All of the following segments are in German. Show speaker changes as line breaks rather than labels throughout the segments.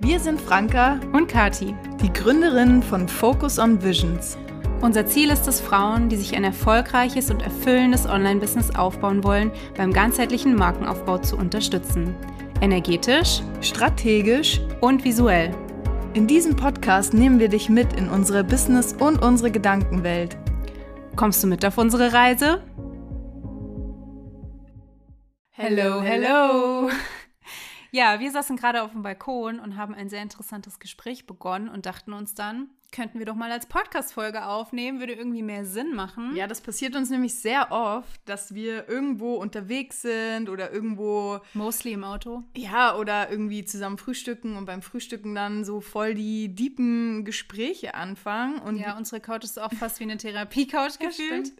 Wir sind Franka
und Kati,
die Gründerinnen von Focus on Visions.
Unser Ziel ist es, Frauen, die sich ein erfolgreiches und erfüllendes Online-Business aufbauen wollen, beim ganzheitlichen Markenaufbau zu unterstützen. Energetisch,
strategisch
und visuell.
In diesem Podcast nehmen wir dich mit in unsere Business- und unsere Gedankenwelt.
Kommst du mit auf unsere Reise? Hello, hello! Ja, wir saßen gerade auf dem Balkon und haben ein sehr interessantes Gespräch begonnen und dachten uns dann, könnten wir doch mal als Podcast-Folge aufnehmen, würde irgendwie mehr Sinn machen.
Ja, das passiert uns nämlich sehr oft, dass wir irgendwo unterwegs sind oder irgendwo.
Mostly im Auto.
Ja, oder irgendwie zusammen frühstücken und beim Frühstücken dann so voll die diepen Gespräche anfangen. Und
ja, unsere Couch ist auch fast wie eine Therapie-Couch gefühlt.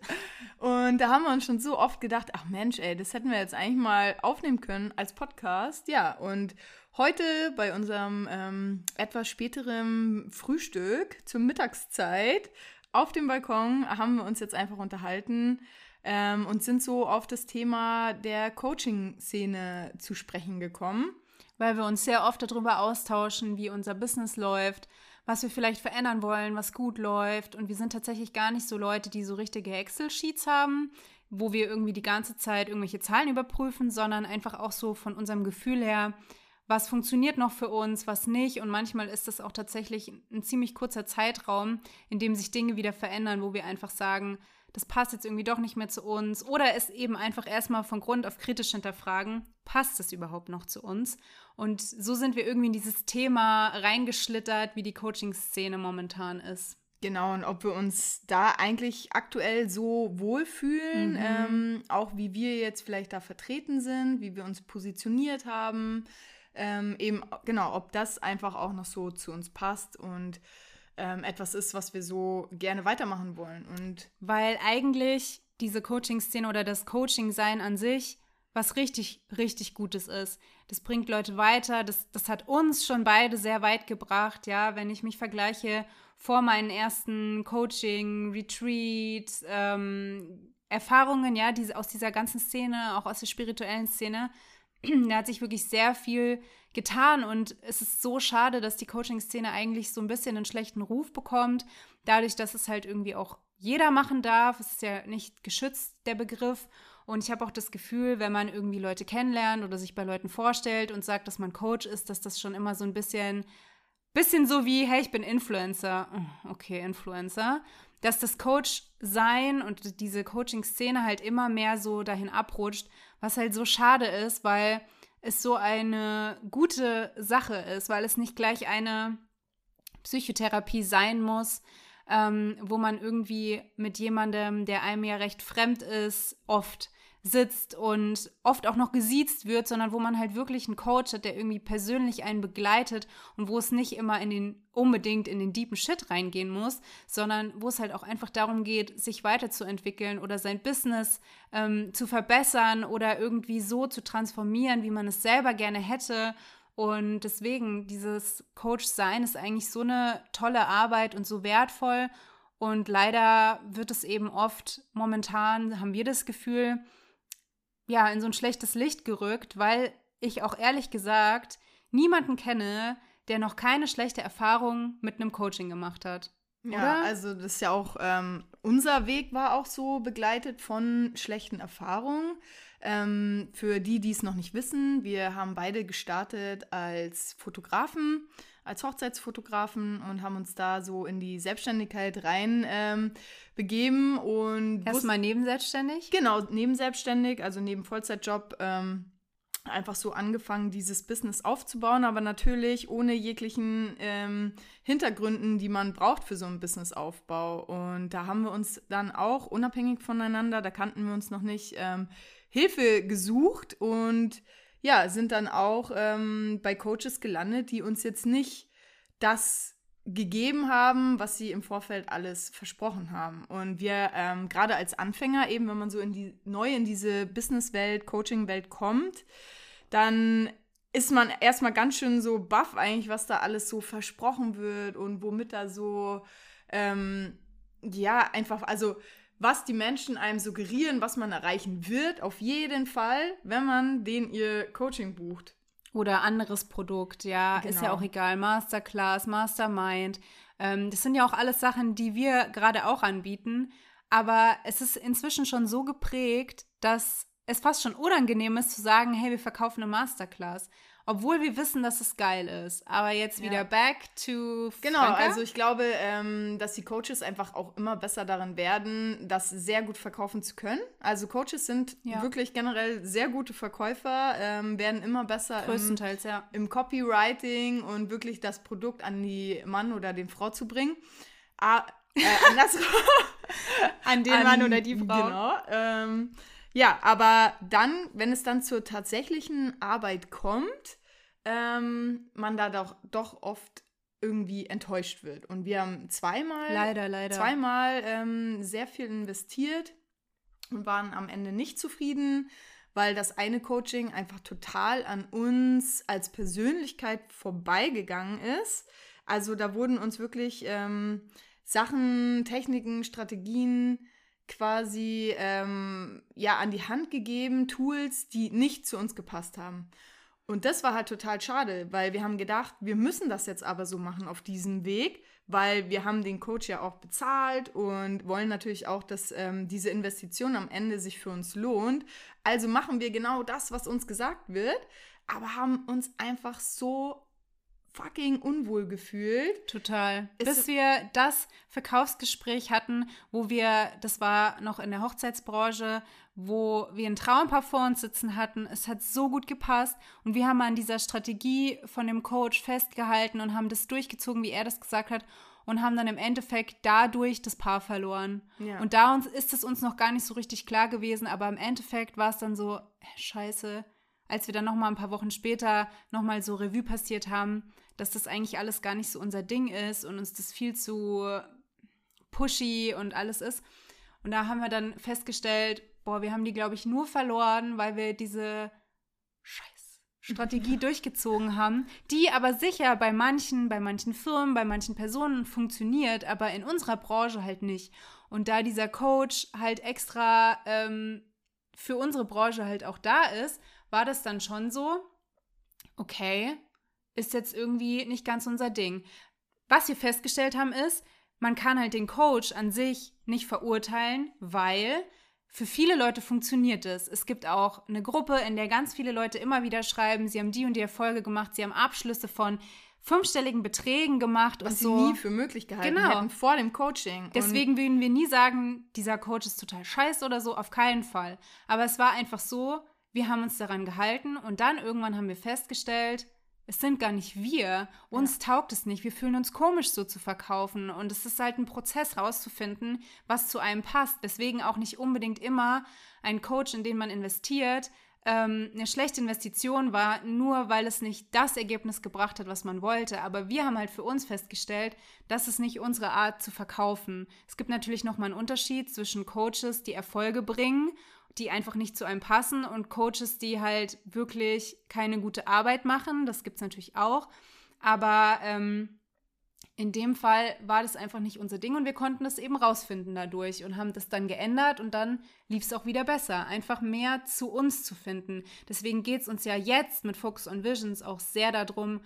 und da haben wir uns schon so oft gedacht, ach Mensch, ey, das hätten wir jetzt eigentlich mal aufnehmen können als Podcast. Ja, und Heute bei unserem ähm, etwas späteren Frühstück zur Mittagszeit auf dem Balkon haben wir uns jetzt einfach unterhalten ähm, und sind so auf das Thema der Coaching-Szene zu sprechen gekommen.
Weil wir uns sehr oft darüber austauschen, wie unser Business läuft, was wir vielleicht verändern wollen, was gut läuft. Und wir sind tatsächlich gar nicht so Leute, die so richtige Excel-Sheets haben, wo wir irgendwie die ganze Zeit irgendwelche Zahlen überprüfen, sondern einfach auch so von unserem Gefühl her, was funktioniert noch für uns, was nicht. Und manchmal ist das auch tatsächlich ein ziemlich kurzer Zeitraum, in dem sich Dinge wieder verändern, wo wir einfach sagen, das passt jetzt irgendwie doch nicht mehr zu uns. Oder es eben einfach erstmal von Grund auf kritisch hinterfragen, passt es überhaupt noch zu uns? Und so sind wir irgendwie in dieses Thema reingeschlittert, wie die Coaching-Szene momentan ist.
Genau, und ob wir uns da eigentlich aktuell so wohlfühlen, mhm. ähm, auch wie wir jetzt vielleicht da vertreten sind, wie wir uns positioniert haben ähm, eben, genau, ob das einfach auch noch so zu uns passt und ähm, etwas ist, was wir so gerne weitermachen wollen. Und
Weil eigentlich diese Coaching-Szene oder das Coaching-Sein an sich was richtig, richtig Gutes ist. Das bringt Leute weiter. Das, das hat uns schon beide sehr weit gebracht, ja, wenn ich mich vergleiche vor meinen ersten Coaching, Retreat, ähm, Erfahrungen, ja, diese, aus dieser ganzen Szene, auch aus der spirituellen Szene, da hat sich wirklich sehr viel getan und es ist so schade, dass die Coaching-Szene eigentlich so ein bisschen einen schlechten Ruf bekommt, dadurch, dass es halt irgendwie auch jeder machen darf. Es ist ja nicht geschützt, der Begriff. Und ich habe auch das Gefühl, wenn man irgendwie Leute kennenlernt oder sich bei Leuten vorstellt und sagt, dass man Coach ist, dass das schon immer so ein bisschen, bisschen so wie, hey, ich bin Influencer. Oh, okay, Influencer. Dass das Coach sein und diese Coaching-Szene halt immer mehr so dahin abrutscht, was halt so schade ist, weil es so eine gute Sache ist, weil es nicht gleich eine Psychotherapie sein muss, ähm, wo man irgendwie mit jemandem, der einem ja recht fremd ist, oft sitzt und oft auch noch gesiezt wird, sondern wo man halt wirklich einen Coach hat, der irgendwie persönlich einen begleitet und wo es nicht immer in den unbedingt in den deepen Shit reingehen muss, sondern wo es halt auch einfach darum geht, sich weiterzuentwickeln oder sein Business ähm, zu verbessern oder irgendwie so zu transformieren, wie man es selber gerne hätte. Und deswegen, dieses Coach-Sein ist eigentlich so eine tolle Arbeit und so wertvoll. Und leider wird es eben oft, momentan haben wir das Gefühl, ja, in so ein schlechtes Licht gerückt, weil ich auch ehrlich gesagt niemanden kenne, der noch keine schlechte Erfahrung mit einem Coaching gemacht hat.
Ja, oder? also das ist ja auch, ähm, unser Weg war auch so begleitet von schlechten Erfahrungen. Ähm, für die, die es noch nicht wissen, wir haben beide gestartet als Fotografen als Hochzeitsfotografen und haben uns da so in die Selbstständigkeit rein ähm, begeben und
erstmal nebenselbstständig.
Genau, nebenselbstständig, also neben Vollzeitjob. Ähm, einfach so angefangen, dieses Business aufzubauen, aber natürlich ohne jeglichen ähm, Hintergründen, die man braucht für so einen Businessaufbau. Und da haben wir uns dann auch unabhängig voneinander, da kannten wir uns noch nicht, ähm, Hilfe gesucht und ja, sind dann auch ähm, bei Coaches gelandet, die uns jetzt nicht das gegeben haben, was sie im Vorfeld alles versprochen haben. Und wir ähm, gerade als Anfänger, eben wenn man so in die neu in diese Businesswelt, Coaching-Welt kommt, dann ist man erstmal ganz schön so baff eigentlich, was da alles so versprochen wird und womit da so ähm, ja einfach also was die Menschen einem suggerieren, was man erreichen wird, auf jeden Fall, wenn man den ihr Coaching bucht.
Oder anderes Produkt, ja, genau. ist ja auch genau. egal. Masterclass, Mastermind. Ähm, das sind ja auch alles Sachen, die wir gerade auch anbieten. Aber es ist inzwischen schon so geprägt, dass es fast schon unangenehm ist zu sagen, hey, wir verkaufen eine Masterclass. Obwohl wir wissen, dass es geil ist. Aber jetzt wieder ja. back to
Genau, Franka. also ich glaube, ähm, dass die Coaches einfach auch immer besser darin werden, das sehr gut verkaufen zu können. Also Coaches sind ja. wirklich generell sehr gute Verkäufer, ähm, werden immer besser
Größtenteils,
im,
ja.
im Copywriting und wirklich das Produkt an die Mann oder den Frau zu bringen. Ah, äh, andersrum.
an den an, Mann oder die Frau.
Genau. Ähm, ja, aber dann, wenn es dann zur tatsächlichen Arbeit kommt, ähm, man da doch, doch oft irgendwie enttäuscht wird. Und wir haben zweimal,
leider, leider.
zweimal ähm, sehr viel investiert und waren am Ende nicht zufrieden, weil das eine Coaching einfach total an uns als Persönlichkeit vorbeigegangen ist. Also da wurden uns wirklich ähm, Sachen, Techniken, Strategien quasi ähm, ja an die Hand gegeben, Tools, die nicht zu uns gepasst haben. Und das war halt total schade, weil wir haben gedacht, wir müssen das jetzt aber so machen auf diesem Weg, weil wir haben den Coach ja auch bezahlt und wollen natürlich auch, dass ähm, diese Investition am Ende sich für uns lohnt. Also machen wir genau das, was uns gesagt wird, aber haben uns einfach so fucking unwohl gefühlt.
Total. Bis wir das Verkaufsgespräch hatten, wo wir, das war noch in der Hochzeitsbranche, wo wir ein Traumpaar vor uns sitzen hatten. Es hat so gut gepasst und wir haben an dieser Strategie von dem Coach festgehalten und haben das durchgezogen, wie er das gesagt hat und haben dann im Endeffekt dadurch das Paar verloren. Ja. Und da uns, ist es uns noch gar nicht so richtig klar gewesen, aber im Endeffekt war es dann so, scheiße, als wir dann noch mal ein paar Wochen später noch mal so Revue passiert haben, dass das eigentlich alles gar nicht so unser Ding ist und uns das viel zu pushy und alles ist. Und da haben wir dann festgestellt, boah, wir haben die, glaube ich, nur verloren, weil wir diese Scheiß Strategie durchgezogen haben, die aber sicher bei manchen, bei manchen Firmen, bei manchen Personen funktioniert, aber in unserer Branche halt nicht. Und da dieser Coach halt extra ähm, für unsere Branche halt auch da ist, war das dann schon so, okay, ist jetzt irgendwie nicht ganz unser Ding. Was wir festgestellt haben ist, man kann halt den Coach an sich nicht verurteilen, weil für viele Leute funktioniert es. Es gibt auch eine Gruppe, in der ganz viele Leute immer wieder schreiben, sie haben die und die Erfolge gemacht, sie haben Abschlüsse von fünfstelligen Beträgen gemacht
Was
und
sie
so.
nie für möglich gehalten genau. hätten vor dem Coaching.
Deswegen und würden wir nie sagen, dieser Coach ist total scheiße oder so, auf keinen Fall. Aber es war einfach so, wir haben uns daran gehalten und dann irgendwann haben wir festgestellt, es sind gar nicht wir. Uns ja. taugt es nicht. Wir fühlen uns komisch, so zu verkaufen. Und es ist halt ein Prozess rauszufinden, was zu einem passt. Deswegen auch nicht unbedingt immer ein Coach, in den man investiert, ähm, eine schlechte Investition war, nur weil es nicht das Ergebnis gebracht hat, was man wollte. Aber wir haben halt für uns festgestellt, das ist nicht unsere Art zu verkaufen. Es gibt natürlich nochmal einen Unterschied zwischen Coaches, die Erfolge bringen die einfach nicht zu einem passen und Coaches, die halt wirklich keine gute Arbeit machen. Das gibt es natürlich auch. Aber ähm, in dem Fall war das einfach nicht unser Ding und wir konnten das eben rausfinden dadurch und haben das dann geändert und dann lief es auch wieder besser. Einfach mehr zu uns zu finden. Deswegen geht es uns ja jetzt mit Focus on Visions auch sehr darum,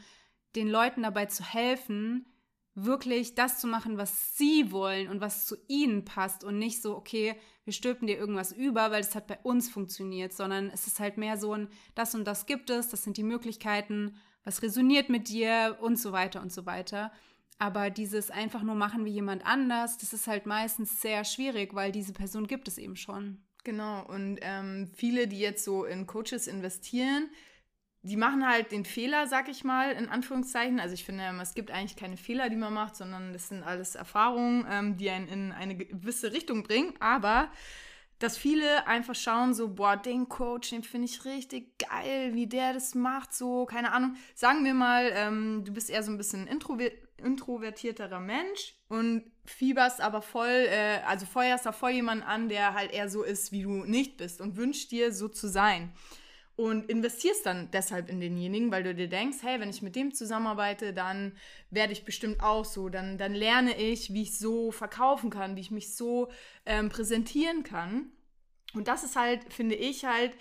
den Leuten dabei zu helfen, wirklich das zu machen, was sie wollen und was zu ihnen passt und nicht so, okay, wir stülpen dir irgendwas über, weil es hat bei uns funktioniert, sondern es ist halt mehr so ein, das und das gibt es, das sind die Möglichkeiten, was resoniert mit dir und so weiter und so weiter. Aber dieses einfach nur machen wie jemand anders, das ist halt meistens sehr schwierig, weil diese Person gibt es eben schon.
Genau, und ähm, viele, die jetzt so in Coaches investieren, die machen halt den Fehler, sag ich mal, in Anführungszeichen. Also ich finde, es gibt eigentlich keine Fehler, die man macht, sondern das sind alles Erfahrungen, ähm, die einen in eine gewisse Richtung bringen. Aber dass viele einfach schauen, so, boah, den Coach, den finde ich richtig geil, wie der das macht, so, keine Ahnung. Sagen wir mal, ähm, du bist eher so ein bisschen introver introvertierterer Mensch und fieberst aber voll, äh, also feuerst da voll jemanden an, der halt eher so ist, wie du nicht bist und wünschst dir so zu sein und investierst dann deshalb in denjenigen, weil du dir denkst, hey, wenn ich mit dem zusammenarbeite, dann werde ich bestimmt auch so, dann, dann lerne ich, wie ich so verkaufen kann, wie ich mich so ähm, präsentieren kann. Und das ist halt, finde ich halt,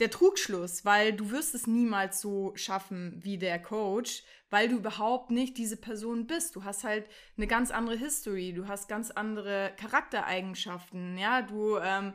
der Trugschluss, weil du wirst es niemals so schaffen wie der Coach, weil du überhaupt nicht diese Person bist. Du hast halt eine ganz andere History, du hast ganz andere Charaktereigenschaften, ja, du ähm,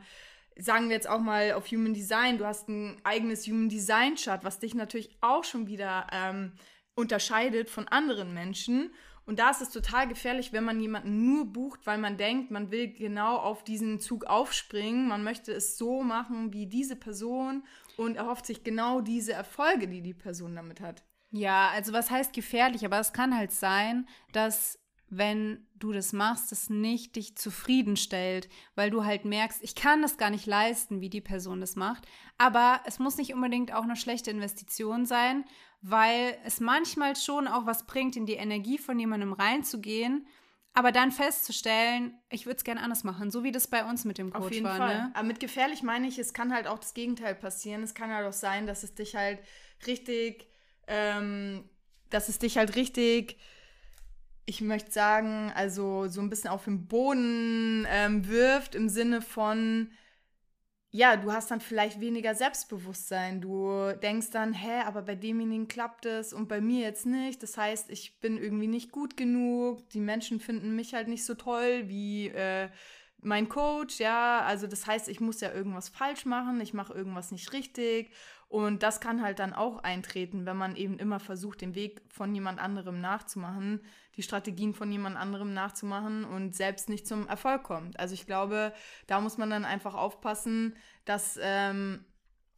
sagen wir jetzt auch mal auf Human Design, du hast ein eigenes Human Design Chart, was dich natürlich auch schon wieder ähm, unterscheidet von anderen Menschen. Und da ist es total gefährlich, wenn man jemanden nur bucht, weil man denkt, man will genau auf diesen Zug aufspringen. Man möchte es so machen wie diese Person und erhofft sich genau diese Erfolge, die die Person damit hat.
Ja, also was heißt gefährlich? Aber es kann halt sein, dass wenn du das machst, es nicht dich zufriedenstellt, weil du halt merkst, ich kann das gar nicht leisten, wie die Person das macht. Aber es muss nicht unbedingt auch eine schlechte Investition sein, weil es manchmal schon auch was bringt, in die Energie von jemandem reinzugehen, aber dann festzustellen, ich würde es gerne anders machen, so wie das bei uns mit dem Coach
Auf jeden
war.
Fall.
Ne?
Aber mit gefährlich meine ich, es kann halt auch das Gegenteil passieren. Es kann halt auch sein, dass es dich halt richtig, ähm, dass es dich halt richtig ich möchte sagen, also so ein bisschen auf den Boden ähm, wirft im Sinne von, ja, du hast dann vielleicht weniger Selbstbewusstsein. Du denkst dann, hä, aber bei demjenigen klappt es und bei mir jetzt nicht. Das heißt, ich bin irgendwie nicht gut genug. Die Menschen finden mich halt nicht so toll wie äh, mein Coach, ja. Also das heißt, ich muss ja irgendwas falsch machen, ich mache irgendwas nicht richtig. Und das kann halt dann auch eintreten, wenn man eben immer versucht, den Weg von jemand anderem nachzumachen, die Strategien von jemand anderem nachzumachen und selbst nicht zum Erfolg kommt. Also ich glaube, da muss man dann einfach aufpassen, dass ähm,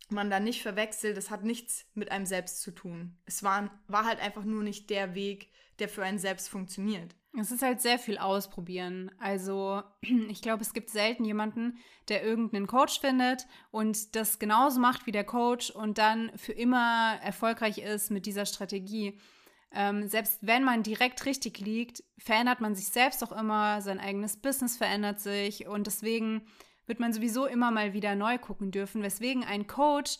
man da nicht verwechselt, das hat nichts mit einem selbst zu tun. Es war, war halt einfach nur nicht der Weg, der für einen selbst funktioniert.
Es ist halt sehr viel ausprobieren. Also ich glaube, es gibt selten jemanden, der irgendeinen Coach findet und das genauso macht wie der Coach und dann für immer erfolgreich ist mit dieser Strategie. Ähm, selbst wenn man direkt richtig liegt, verändert man sich selbst auch immer, sein eigenes Business verändert sich und deswegen wird man sowieso immer mal wieder neu gucken dürfen, weswegen ein Coach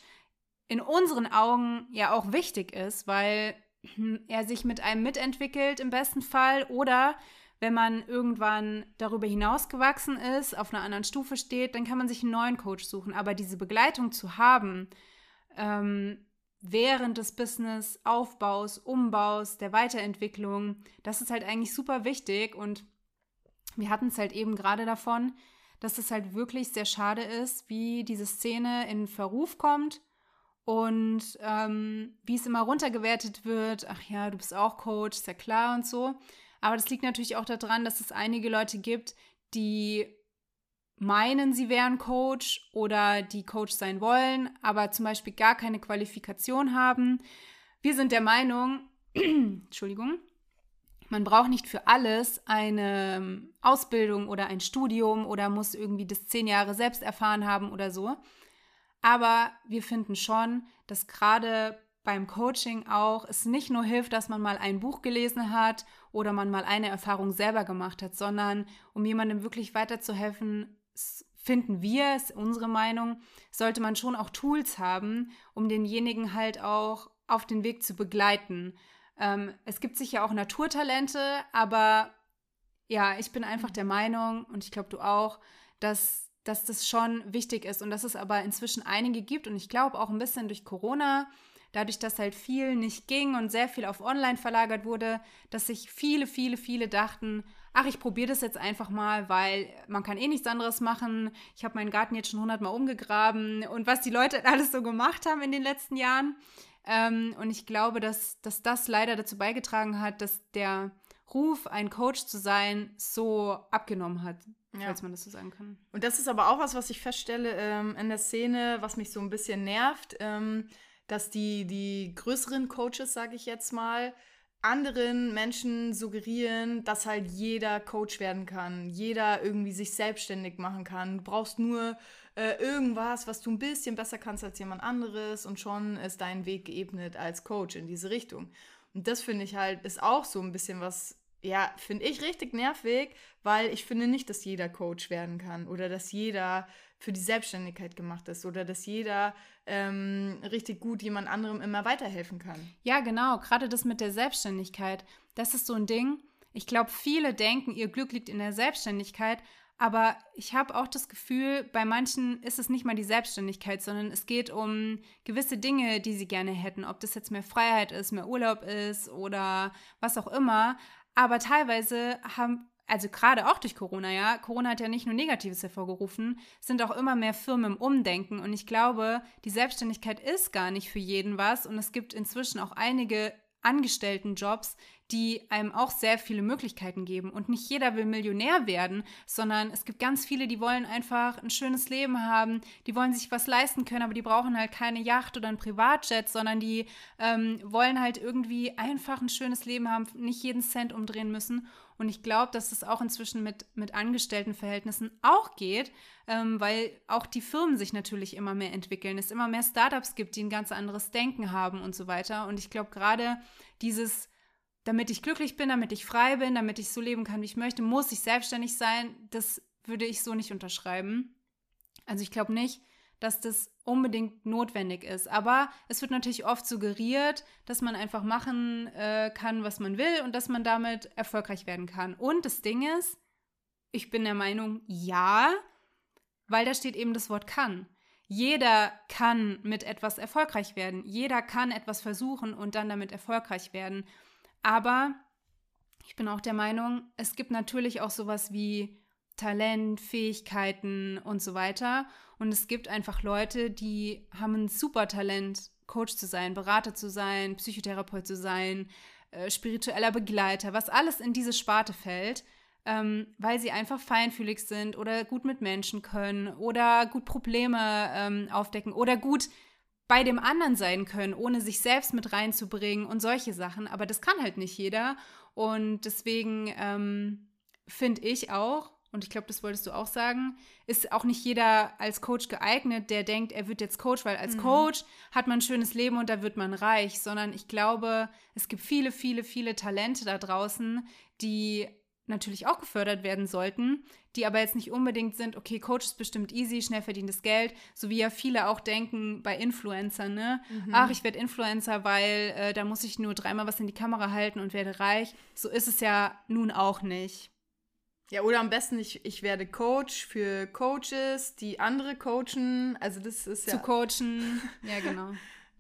in unseren Augen ja auch wichtig ist, weil er sich mit einem mitentwickelt im besten Fall oder wenn man irgendwann darüber hinaus gewachsen ist, auf einer anderen Stufe steht, dann kann man sich einen neuen Coach suchen. Aber diese Begleitung zu haben, ähm, während des Business-Aufbaus, Umbaus, der Weiterentwicklung, das ist halt eigentlich super wichtig. Und wir hatten es halt eben gerade davon, dass es halt wirklich sehr schade ist, wie diese Szene in Verruf kommt und ähm, wie es immer runtergewertet wird, ach ja, du bist auch Coach, ist ja klar und so. Aber das liegt natürlich auch daran, dass es einige Leute gibt, die meinen, sie wären Coach oder die Coach sein wollen, aber zum Beispiel gar keine Qualifikation haben. Wir sind der Meinung, Entschuldigung, man braucht nicht für alles eine ähm, Ausbildung oder ein Studium oder muss irgendwie das zehn Jahre selbst erfahren haben oder so. Aber wir finden schon, dass gerade beim Coaching auch es nicht nur hilft, dass man mal ein Buch gelesen hat oder man mal eine Erfahrung selber gemacht hat, sondern um jemandem wirklich weiterzuhelfen, finden wir, ist unsere Meinung, sollte man schon auch Tools haben, um denjenigen halt auch auf den Weg zu begleiten. Ähm, es gibt sicher auch Naturtalente, aber ja, ich bin einfach der Meinung, und ich glaube du auch, dass dass das schon wichtig ist und dass es aber inzwischen einige gibt und ich glaube auch ein bisschen durch Corona, dadurch, dass halt viel nicht ging und sehr viel auf Online verlagert wurde, dass sich viele, viele, viele dachten, ach, ich probiere das jetzt einfach mal, weil man kann eh nichts anderes machen. Ich habe meinen Garten jetzt schon hundertmal umgegraben und was die Leute alles so gemacht haben in den letzten Jahren. Ähm, und ich glaube, dass, dass das leider dazu beigetragen hat, dass der Ruf, ein Coach zu sein, so abgenommen hat ja. falls man das so sagen kann.
Und das ist aber auch was, was ich feststelle ähm, in der Szene, was mich so ein bisschen nervt, ähm, dass die, die größeren Coaches, sage ich jetzt mal, anderen Menschen suggerieren, dass halt jeder Coach werden kann, jeder irgendwie sich selbstständig machen kann. Du brauchst nur äh, irgendwas, was du ein bisschen besser kannst als jemand anderes und schon ist dein Weg geebnet als Coach in diese Richtung. Und das finde ich halt, ist auch so ein bisschen was, ja, finde ich richtig nervig, weil ich finde nicht, dass jeder Coach werden kann oder dass jeder für die Selbstständigkeit gemacht ist oder dass jeder ähm, richtig gut jemand anderem immer weiterhelfen kann.
Ja, genau. Gerade das mit der Selbstständigkeit, das ist so ein Ding. Ich glaube, viele denken, ihr Glück liegt in der Selbstständigkeit, Aber ich habe auch das Gefühl, bei manchen ist es nicht mal die Selbstständigkeit, sondern es geht um gewisse Dinge, die sie gerne hätten. Ob das jetzt mehr Freiheit ist, mehr Urlaub ist oder was auch immer. Aber teilweise haben, also gerade auch durch Corona, ja, Corona hat ja nicht nur Negatives hervorgerufen, sind auch immer mehr Firmen im Umdenken. Und ich glaube, die Selbstständigkeit ist gar nicht für jeden was. Und es gibt inzwischen auch einige Angestelltenjobs, die einem auch sehr viele Möglichkeiten geben. Und nicht jeder will Millionär werden, sondern es gibt ganz viele, die wollen einfach ein schönes Leben haben, die wollen sich was leisten können, aber die brauchen halt keine Yacht oder ein Privatjet, sondern die ähm, wollen halt irgendwie einfach ein schönes Leben haben, nicht jeden Cent umdrehen müssen. Und ich glaube, dass es auch inzwischen mit, mit Angestelltenverhältnissen auch geht, ähm, weil auch die Firmen sich natürlich immer mehr entwickeln. Es immer mehr Startups gibt, die ein ganz anderes Denken haben und so weiter. Und ich glaube, gerade dieses damit ich glücklich bin, damit ich frei bin, damit ich so leben kann, wie ich möchte, muss ich selbstständig sein. Das würde ich so nicht unterschreiben. Also ich glaube nicht, dass das unbedingt notwendig ist. Aber es wird natürlich oft suggeriert, dass man einfach machen äh, kann, was man will und dass man damit erfolgreich werden kann. Und das Ding ist, ich bin der Meinung, ja, weil da steht eben das Wort kann. Jeder kann mit etwas erfolgreich werden. Jeder kann etwas versuchen und dann damit erfolgreich werden. Aber ich bin auch der Meinung, es gibt natürlich auch sowas wie Talent, Fähigkeiten und so weiter. Und es gibt einfach Leute, die haben ein super Talent, Coach zu sein, Berater zu sein, Psychotherapeut zu sein, äh, spiritueller Begleiter, was alles in diese Sparte fällt, ähm, weil sie einfach feinfühlig sind oder gut mit Menschen können oder gut Probleme ähm, aufdecken oder gut bei dem anderen sein können, ohne sich selbst mit reinzubringen und solche Sachen. Aber das kann halt nicht jeder. Und deswegen ähm, finde ich auch, und ich glaube, das wolltest du auch sagen, ist auch nicht jeder als Coach geeignet, der denkt, er wird jetzt Coach, weil als mhm. Coach hat man ein schönes Leben und da wird man reich, sondern ich glaube, es gibt viele, viele, viele Talente da draußen, die natürlich auch gefördert werden sollten, die aber jetzt nicht unbedingt sind, okay, Coach ist bestimmt easy, schnell verdientes Geld, so wie ja viele auch denken bei Influencern, ne? Mhm. Ach, ich werde Influencer, weil äh, da muss ich nur dreimal was in die Kamera halten und werde reich. So ist es ja nun auch nicht.
Ja, oder am besten, ich, ich werde Coach für Coaches, die andere coachen. Also das ist ja.
Zu coachen. ja, genau.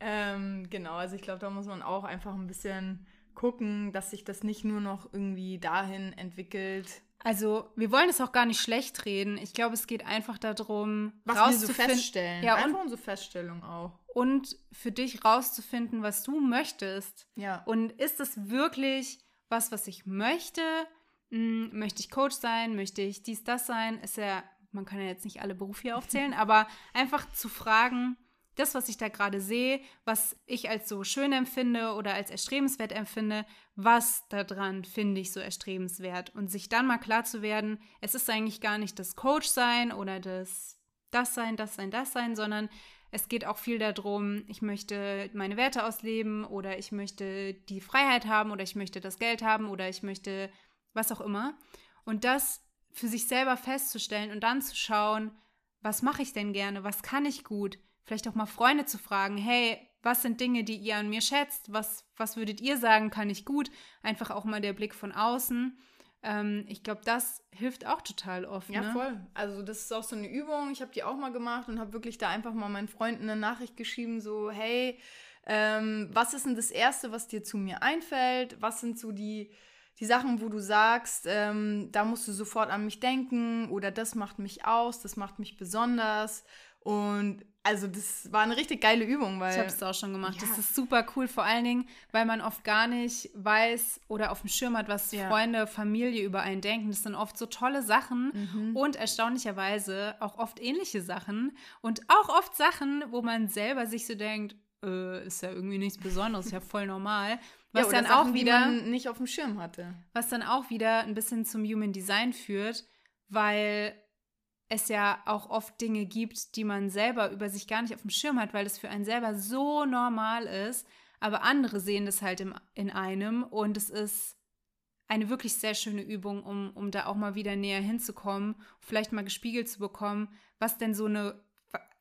ähm, genau, also ich glaube, da muss man auch einfach ein bisschen gucken, dass sich das nicht nur noch irgendwie dahin entwickelt.
Also, wir wollen es auch gar nicht schlecht reden. Ich glaube, es geht einfach darum,
was wir so feststellen. Ja, einfach und, unsere Feststellung auch.
Und für dich rauszufinden, was du möchtest.
Ja.
Und ist es wirklich was, was ich möchte? Hm, möchte ich Coach sein? Möchte ich dies, das sein? Ist ja, man kann ja jetzt nicht alle Berufe hier aufzählen, aber einfach zu fragen, das, was ich da gerade sehe, was ich als so schön empfinde oder als erstrebenswert empfinde, was daran finde ich so erstrebenswert und sich dann mal klar zu werden, es ist eigentlich gar nicht das Coach sein oder das das sein, das sein, das sein, sondern es geht auch viel darum, ich möchte meine Werte ausleben oder ich möchte die Freiheit haben oder ich möchte das Geld haben oder ich möchte was auch immer. Und das für sich selber festzustellen und dann zu schauen, was mache ich denn gerne, was kann ich gut, vielleicht auch mal Freunde zu fragen, hey, was sind Dinge, die ihr an mir schätzt? Was, was würdet ihr sagen, kann ich gut? Einfach auch mal der Blick von außen. Ähm, ich glaube, das hilft auch total oft.
Ja,
ne?
voll. Also das ist auch so eine Übung. Ich habe die auch mal gemacht und habe wirklich da einfach mal meinen Freunden eine Nachricht geschrieben, so, hey, ähm, was ist denn das Erste, was dir zu mir einfällt? Was sind so die, die Sachen, wo du sagst, ähm, da musst du sofort an mich denken oder das macht mich aus, das macht mich besonders. Und also das war eine richtig geile Übung, weil.
Ich habe es auch schon gemacht. Ja. Das ist super cool, vor allen Dingen, weil man oft gar nicht weiß oder auf dem Schirm hat, was ja. Freunde, Familie über einen denken. Das sind oft so tolle Sachen mhm. und erstaunlicherweise auch oft ähnliche Sachen und auch oft Sachen, wo man selber sich so denkt, äh, ist ja irgendwie nichts Besonderes, ist ja voll normal.
Was ja, dann Sachen, auch wieder nicht auf dem Schirm hatte.
Was dann auch wieder ein bisschen zum Human Design führt, weil es ja auch oft Dinge gibt, die man selber über sich gar nicht auf dem Schirm hat, weil es für einen selber so normal ist, aber andere sehen das halt im, in einem und es ist eine wirklich sehr schöne Übung, um, um da auch mal wieder näher hinzukommen, vielleicht mal gespiegelt zu bekommen, was denn so eine,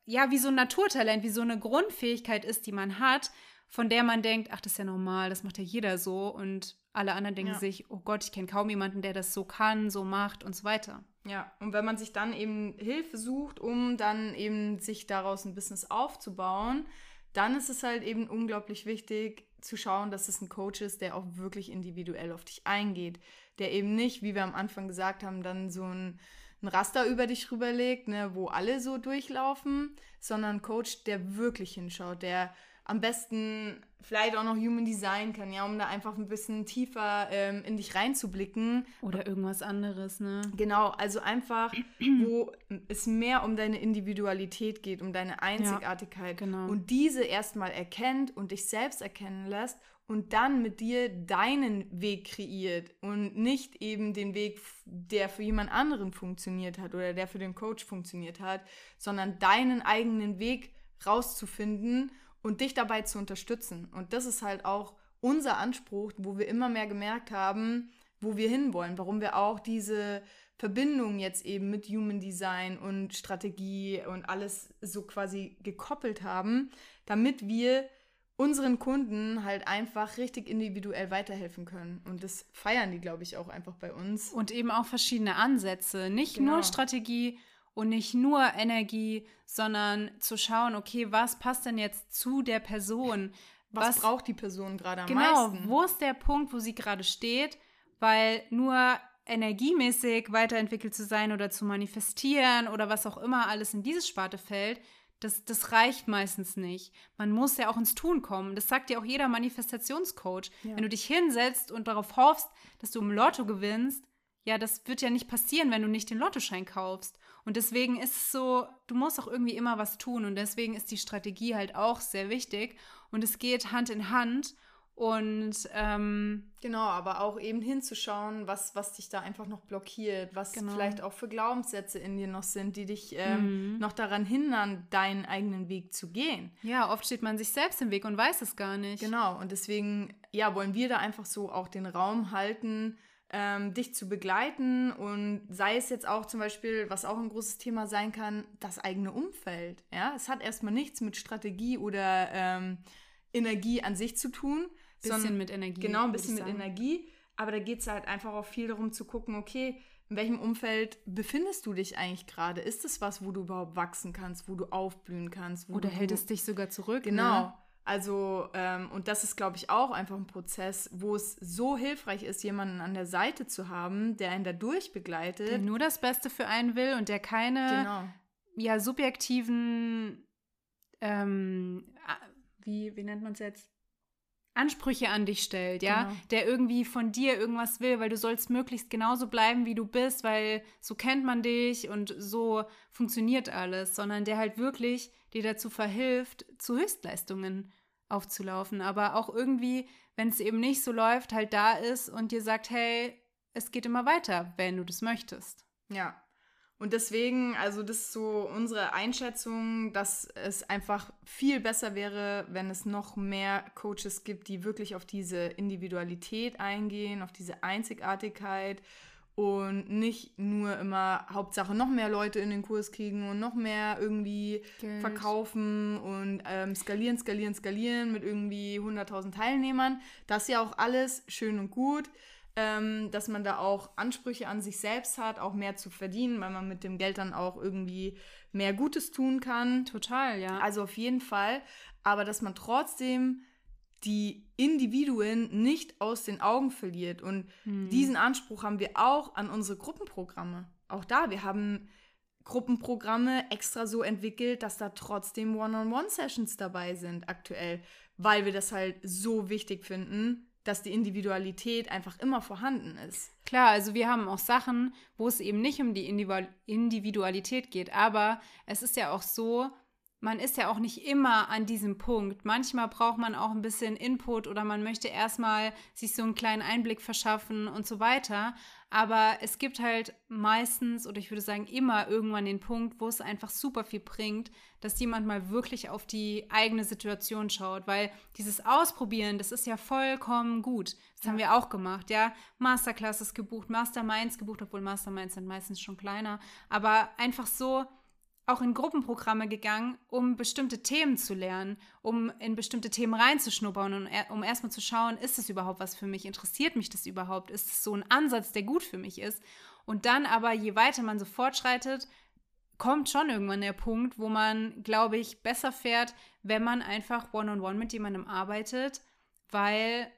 ja, wie so ein Naturtalent, wie so eine Grundfähigkeit ist, die man hat, von der man denkt, ach, das ist ja normal, das macht ja jeder so. Und alle anderen denken
Ja.
sich, oh Gott, ich kenne kaum jemanden, der das so kann, so macht und so weiter.
Ja, und wenn man sich dann eben Hilfe sucht, um dann eben sich daraus ein Business aufzubauen, dann ist es halt eben unglaublich wichtig zu schauen, dass es ein Coach ist, der auch wirklich individuell auf dich eingeht. Der eben nicht, wie wir am Anfang gesagt haben, dann so ein, ein Raster über dich rüberlegt, ne, wo alle so durchlaufen, sondern ein Coach, der wirklich hinschaut, der am besten vielleicht auch noch Human Design kann, ja, um da einfach ein bisschen tiefer ähm, in dich reinzublicken
Oder irgendwas anderes, ne?
Genau, also einfach, wo es mehr um deine Individualität geht, um deine Einzigartigkeit.
genau.
Und diese erstmal erkennt und dich selbst erkennen lässt und dann mit dir deinen Weg kreiert und nicht eben den Weg, der für jemand anderen funktioniert hat oder der für den Coach funktioniert hat, sondern deinen eigenen Weg rauszufinden und dich dabei zu unterstützen. Und das ist halt auch unser Anspruch, wo wir immer mehr gemerkt haben, wo wir hinwollen, warum wir auch diese Verbindung jetzt eben mit Human Design und Strategie und alles so quasi gekoppelt haben, damit wir unseren Kunden halt einfach richtig individuell weiterhelfen können. Und das feiern die, glaube ich, auch einfach bei uns.
Und eben auch verschiedene Ansätze. Nicht
Genau.
nur Strategie und nicht nur Energie, sondern zu schauen, okay, was passt denn jetzt zu der Person?
Was, braucht die Person gerade am
Genau,
meisten?
wo ist der Punkt, wo sie gerade steht? Weil nur energiemäßig weiterentwickelt zu sein oder zu manifestieren oder was auch immer alles in diese Sparte fällt, das, das reicht meistens nicht. Man muss ja auch ins Tun kommen. Das sagt ja auch jeder Manifestationscoach.
Ja.
Wenn du dich hinsetzt und darauf hoffst, dass du im Lotto gewinnst, ja, das wird ja nicht passieren, wenn du nicht den Lottoschein kaufst. Und deswegen ist es so, du musst auch irgendwie immer was tun. Und deswegen ist die Strategie halt auch sehr wichtig. Und es geht Hand in Hand. Und ähm,
Genau, aber auch eben hinzuschauen, was, was dich da einfach noch blockiert, was
Genau.
vielleicht auch für Glaubenssätze in dir noch sind, die dich ähm, noch daran hindern, deinen eigenen Weg zu gehen.
ja, oft steht man sich selbst im Weg und weiß es gar nicht.
Genau, und deswegen, ja, wollen wir da einfach so auch den Raum halten, ähm, dich zu begleiten und sei es jetzt auch zum Beispiel, was auch ein großes Thema sein kann, das eigene Umfeld. Ja, es hat erstmal nichts mit Strategie oder ähm, Energie an sich zu tun.
Bisschen
sondern-
mit Energie.
Genau, ein bisschen mit
sagen.
Energie. Aber da geht es halt einfach auch viel darum zu gucken, okay, in welchem Umfeld befindest du dich eigentlich gerade? Ist es was, wo du überhaupt wachsen kannst, wo du aufblühen kannst? Wo
Oder
du,
hält es dich sogar zurück?
Genau.
Ne?
Also, ähm, und das ist, glaube ich, auch einfach ein Prozess, wo es so hilfreich ist, jemanden an der Seite zu haben, der einen da
Der
durchbegleitet.
nur das Beste für einen will und der keine
Genau.
ja, subjektiven, ähm, wie, wie nennt man es jetzt? Ansprüche an dich stellt, ja,
Genau.
der irgendwie von dir irgendwas will, weil du sollst möglichst genauso bleiben, wie du bist, weil so kennt man dich und so funktioniert alles, sondern der halt wirklich dir dazu verhilft, zu Höchstleistungen aufzulaufen, aber auch irgendwie, wenn es eben nicht so läuft, halt da ist und dir sagt, hey, es geht immer weiter, wenn du das möchtest.
Ja. Und deswegen, also das ist so unsere Einschätzung, dass es einfach viel besser wäre, wenn es noch mehr Coaches gibt, die wirklich auf diese Individualität eingehen, auf diese Einzigartigkeit und nicht nur immer Hauptsache noch mehr Leute in den Kurs kriegen und noch mehr irgendwie
Geld.
verkaufen und ähm, skalieren, skalieren, skalieren mit irgendwie 100.000 Teilnehmern. Das ist ja auch alles schön und gut ähm, dass man da auch Ansprüche an sich selbst hat, auch mehr zu verdienen, weil man mit dem Geld dann auch irgendwie mehr Gutes tun kann.
Total, ja.
Also auf jeden Fall. Aber dass man trotzdem die Individuen nicht aus den Augen verliert. Und
Hm.
diesen Anspruch haben wir auch an unsere Gruppenprogramme. Auch da, wir haben Gruppenprogramme extra so entwickelt, dass da trotzdem One-on-One-Sessions dabei sind aktuell, weil wir das halt so wichtig finden, dass die Individualität einfach immer vorhanden ist.
Klar, also wir haben auch Sachen, wo es eben nicht um die Individu- Individualität geht, aber es ist ja auch so, man ist ja auch nicht immer an diesem Punkt. Manchmal braucht man auch ein bisschen Input oder man möchte erstmal sich so einen kleinen Einblick verschaffen und so weiter. Aber es gibt halt meistens, oder ich würde sagen immer irgendwann den Punkt, wo es einfach super viel bringt, dass jemand mal wirklich auf die eigene Situation schaut. Weil dieses Ausprobieren, das ist ja vollkommen gut. Das haben wir auch gemacht, ja. Masterclasses gebucht, Masterminds gebucht, obwohl Masterminds sind meistens schon kleiner. Aber einfach so, auch in Gruppenprogramme gegangen, um bestimmte Themen zu lernen, um in bestimmte Themen reinzuschnuppern und um erstmal zu schauen, ist das überhaupt was für mich? Interessiert mich das überhaupt? Ist es so ein Ansatz, der gut für mich ist? Und dann aber, je weiter man so fortschreitet, kommt schon irgendwann der Punkt, wo man, glaube ich, besser fährt, wenn man einfach one-on-one -on -one mit jemandem arbeitet, weil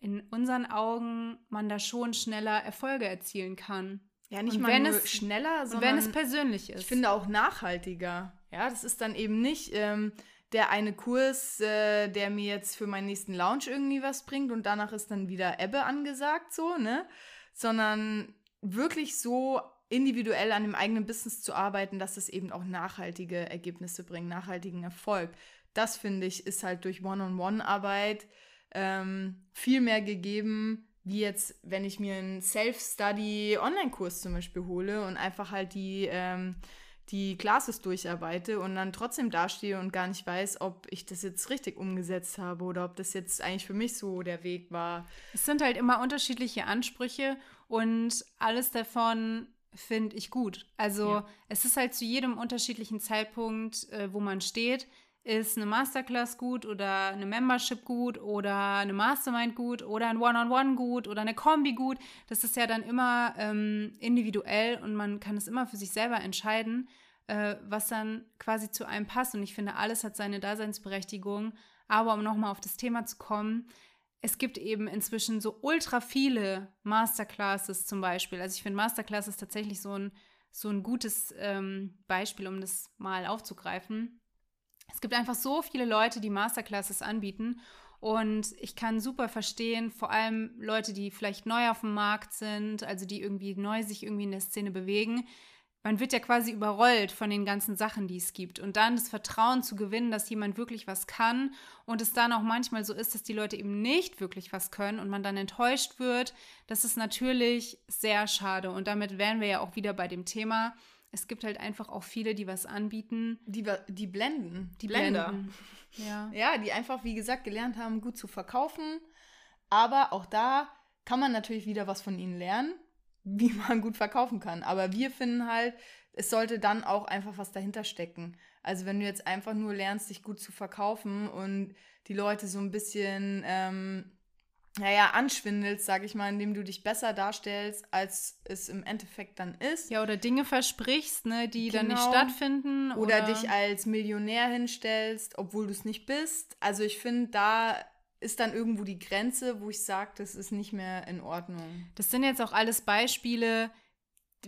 in unseren Augen man da schon schneller Erfolge erzielen kann.
Ja, nicht
Und
mal
wenn
nur
es-
schneller, sondern
wenn es persönlich ist.
ich finde auch nachhaltiger. Ja, das ist dann eben nicht ähm, der eine Kurs, äh, der mir jetzt für meinen nächsten Lounge irgendwie was bringt und danach ist dann wieder Ebbe angesagt, so, ne? Sondern wirklich so individuell an dem eigenen Business zu arbeiten, dass es eben auch nachhaltige Ergebnisse bringt, nachhaltigen Erfolg. Das finde ich ist halt durch One-on-One-Arbeit ähm, viel mehr gegeben, wie jetzt, wenn ich mir einen Self-Study-Online-Kurs zum Beispiel hole und einfach halt die, ähm, die Classes durcharbeite und dann trotzdem dastehe und gar nicht weiß, ob ich das jetzt richtig umgesetzt habe oder ob das jetzt eigentlich für mich so der Weg war.
Es sind halt immer unterschiedliche Ansprüche und alles davon finde ich gut. Also
Ja.
es ist halt zu jedem unterschiedlichen Zeitpunkt, äh, wo man steht, ist eine Masterclass gut oder eine Membership gut oder eine Mastermind gut oder ein One-on-One gut oder eine Kombi gut. Das ist ja dann immer ähm, individuell und man kann es immer für sich selber entscheiden, äh, was dann quasi zu einem passt. Und ich finde, alles hat seine Daseinsberechtigung. Aber um nochmal auf das Thema zu kommen, es gibt eben inzwischen so ultra viele Masterclasses zum Beispiel. Also ich finde Masterclasses tatsächlich so ein, so ein gutes ähm, Beispiel, um das mal aufzugreifen. Es gibt einfach so viele Leute, die Masterclasses anbieten. Und ich kann super verstehen, vor allem Leute, die vielleicht neu auf dem Markt sind, also die irgendwie neu sich irgendwie in der Szene bewegen. Man wird ja quasi überrollt von den ganzen Sachen, die es gibt. Und dann das Vertrauen zu gewinnen, dass jemand wirklich was kann und es dann auch manchmal so ist, dass die Leute eben nicht wirklich was können und man dann enttäuscht wird, das ist natürlich sehr schade. Und damit wären wir ja auch wieder bei dem Thema. Es gibt halt einfach auch viele, die was anbieten.
Die, die blenden,
Die
Blender.
blenden. Ja.
Ja, die einfach, wie gesagt, gelernt haben, gut zu verkaufen. Aber auch da kann man natürlich wieder was von ihnen lernen, wie man gut verkaufen kann. Aber wir finden halt, es sollte dann auch einfach was dahinter stecken. Also wenn du jetzt einfach nur lernst, dich gut zu verkaufen und die Leute so ein bisschen, ähm, naja, anschwindelst, sag ich mal, indem du dich besser darstellst, als es im Endeffekt dann ist.
Ja, oder Dinge versprichst, ne, die dann nicht
Genau.
stattfinden.
Oder, dich als Millionär hinstellst, obwohl du es nicht bist. Also ich finde, da ist dann irgendwo die Grenze, wo ich sage, das ist nicht mehr in Ordnung.
Das sind jetzt auch alles Beispiele.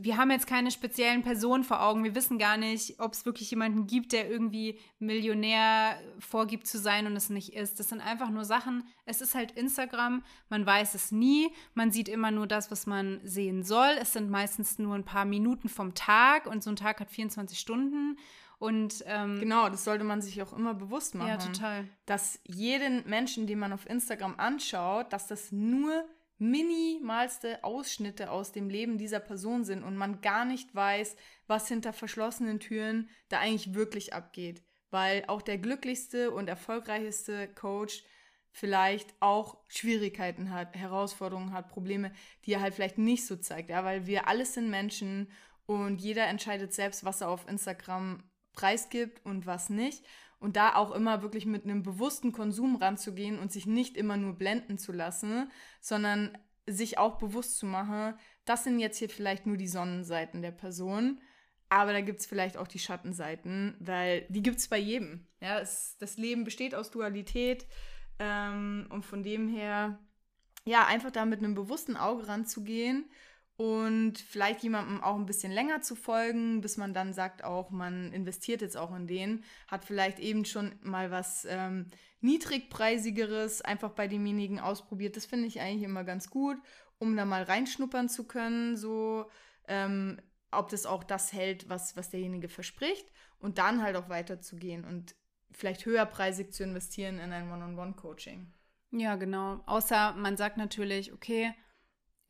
Wir haben jetzt keine speziellen Personen vor Augen. Wir wissen gar nicht, ob es wirklich jemanden gibt, der irgendwie Millionär vorgibt zu sein und es nicht ist. Das sind einfach nur Sachen. Es ist halt Instagram. Man weiß es nie. Man sieht immer nur das, was man sehen soll. Es sind meistens nur ein paar Minuten vom Tag und so ein Tag hat 24 Stunden. Und ähm,
Genau, das sollte man sich auch immer bewusst machen.
ja, total.
Dass jeden Menschen, den man auf Instagram anschaut, dass das nur minimalste Ausschnitte aus dem Leben dieser Person sind und man gar nicht weiß, was hinter verschlossenen Türen da eigentlich wirklich abgeht. Weil auch der glücklichste und erfolgreichste Coach vielleicht auch Schwierigkeiten hat, Herausforderungen hat, Probleme, die er halt vielleicht nicht so zeigt. Ja, weil wir alles sind Menschen und jeder entscheidet selbst, was er auf Instagram preisgibt und was nicht. Und da auch immer wirklich mit einem bewussten Konsum ranzugehen und sich nicht immer nur blenden zu lassen, sondern sich auch bewusst zu machen, das sind jetzt hier vielleicht nur die Sonnenseiten der Person, aber da gibt es vielleicht auch die Schattenseiten, weil die gibt es bei jedem. Ja, es, das Leben besteht aus Dualität ähm, und von dem her, ja, einfach da mit einem bewussten Auge ranzugehen und vielleicht jemandem auch ein bisschen länger zu folgen, bis man dann sagt auch, man investiert jetzt auch in den, hat vielleicht eben schon mal was ähm, niedrigpreisigeres einfach bei demjenigen ausprobiert. Das finde ich eigentlich immer ganz gut, um da mal reinschnuppern zu können, so ähm, ob das auch das hält, was, was derjenige verspricht und dann halt auch weiterzugehen und vielleicht höherpreisig zu investieren in ein One-on-One-Coaching.
Ja, genau. Außer man sagt natürlich, okay,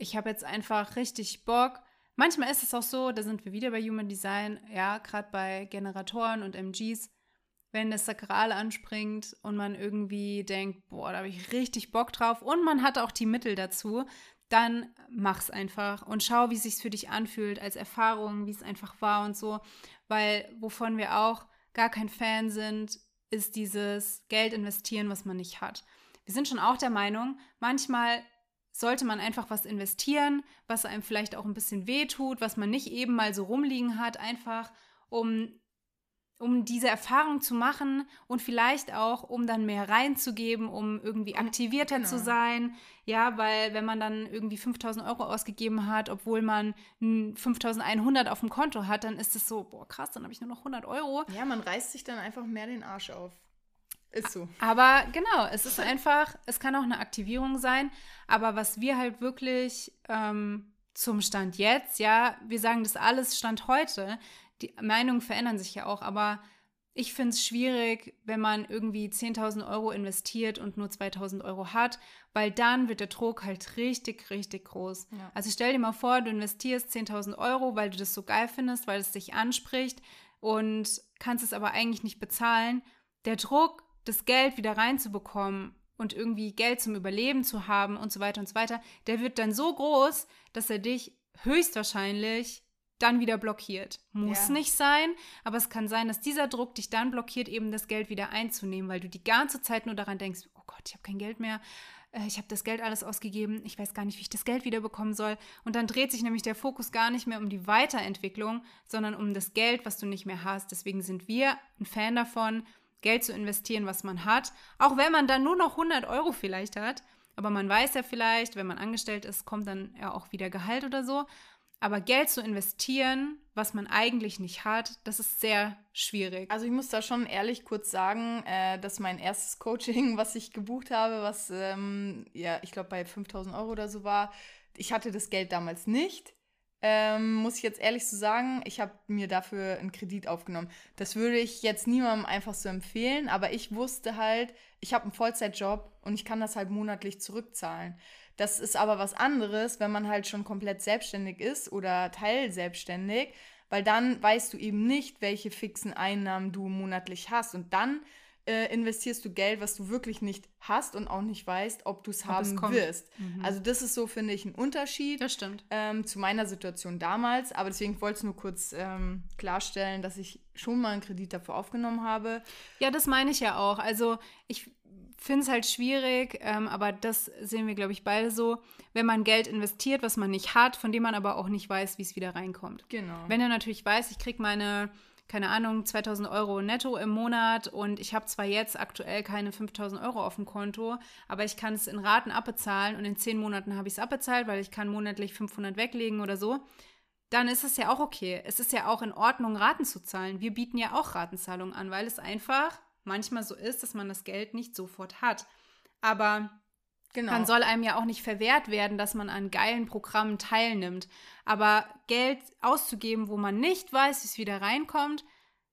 ich habe jetzt einfach richtig Bock. Manchmal ist es auch so, da sind wir wieder bei Human Design, ja, gerade bei Generatoren und MGs, wenn das Sakral anspringt und man irgendwie denkt, boah, da habe ich richtig Bock drauf und man hat auch die Mittel dazu, dann mach's einfach und schau, wie sich's für dich anfühlt als Erfahrung, wie es einfach war und so, weil wovon wir auch gar kein Fan sind, ist dieses Geld investieren, was man nicht hat. Wir sind schon auch der Meinung, manchmal sollte man einfach was investieren, was einem vielleicht auch ein bisschen wehtut, was man nicht eben mal so rumliegen hat, einfach um um diese Erfahrung zu machen und vielleicht auch, um dann mehr reinzugeben, um irgendwie aktivierter genau. zu sein. Ja, weil wenn man dann irgendwie 5000 Euro ausgegeben hat, obwohl man 5100 auf dem Konto hat, dann ist es so, boah, krass, dann habe ich nur noch 100 Euro.
Ja, man reißt sich dann einfach mehr den Arsch auf. Ist so.
Aber genau, es ist einfach, es kann auch eine Aktivierung sein. Aber was wir halt wirklich ähm, zum Stand jetzt, ja, wir sagen das alles Stand heute, die Meinungen verändern sich ja auch, aber ich finde es schwierig, wenn man irgendwie 10.000 Euro investiert und nur 2.000 Euro hat, weil dann wird der Druck halt richtig, richtig groß. Ja. Also stell dir mal vor, du investierst 10.000 Euro, weil du das so geil findest, weil es dich anspricht und kannst es aber eigentlich nicht bezahlen. Der Druck, das Geld wieder reinzubekommen und irgendwie Geld zum Überleben zu haben und so weiter und so weiter, der wird dann so groß, dass er dich höchstwahrscheinlich dann wieder blockiert. Muss ja. nicht sein, aber es kann sein, dass dieser Druck dich dann blockiert, eben das Geld wieder einzunehmen, weil du die ganze Zeit nur daran denkst, oh Gott, ich habe kein Geld mehr, äh, ich habe das Geld alles ausgegeben, ich weiß gar nicht, wie ich das Geld wieder bekommen soll. Und dann dreht sich nämlich der Fokus gar nicht mehr um die Weiterentwicklung, sondern um das Geld, was du nicht mehr hast. Deswegen sind wir ein Fan davon, Geld zu investieren, was man hat, auch wenn man dann nur noch 100 Euro vielleicht hat. Aber man weiß ja vielleicht, wenn man angestellt ist, kommt dann ja auch wieder Gehalt oder so. Aber Geld zu investieren, was man eigentlich nicht hat, das ist sehr schwierig.
Also ich muss da schon ehrlich kurz sagen, äh, dass mein erstes Coaching, was ich gebucht habe, was ähm, ja, ich glaube bei 5000 Euro oder so war, ich hatte das Geld damals nicht. Ähm, muss ich jetzt ehrlich so sagen, ich habe mir dafür einen Kredit aufgenommen. Das würde ich jetzt niemandem einfach so empfehlen, aber ich wusste halt, ich habe einen Vollzeitjob und ich kann das halt monatlich zurückzahlen. Das ist aber was anderes, wenn man halt schon komplett selbstständig ist oder teilselbstständig, weil dann weißt du eben nicht, welche fixen Einnahmen du monatlich hast. Und dann äh, investierst du Geld, was du wirklich nicht hast und auch nicht weißt, ob du es haben wirst. Mhm. Also das ist so, finde ich, ein Unterschied.
Das stimmt.
Ähm, zu meiner Situation damals. Aber deswegen wollte ich nur kurz ähm, klarstellen, dass ich schon mal einen Kredit dafür aufgenommen habe.
Ja, das meine ich ja auch. Also ich finde es halt schwierig, ähm, aber das sehen wir, glaube ich, beide so, wenn man Geld investiert, was man nicht hat, von dem man aber auch nicht weiß, wie es wieder reinkommt.
Genau.
Wenn er natürlich weiß, ich kriege meine, keine Ahnung, 2000 Euro netto im Monat und ich habe zwar jetzt aktuell keine 5000 Euro auf dem Konto, aber ich kann es in Raten abbezahlen und in zehn Monaten habe ich es abbezahlt, weil ich kann monatlich 500 weglegen oder so dann ist es ja auch okay. Es ist ja auch in Ordnung, Raten zu zahlen. Wir bieten ja auch Ratenzahlungen an, weil es einfach manchmal so ist, dass man das Geld nicht sofort hat. Aber genau. dann soll einem ja auch nicht verwehrt werden, dass man an geilen Programmen teilnimmt. Aber Geld auszugeben, wo man nicht weiß, wie es wieder reinkommt,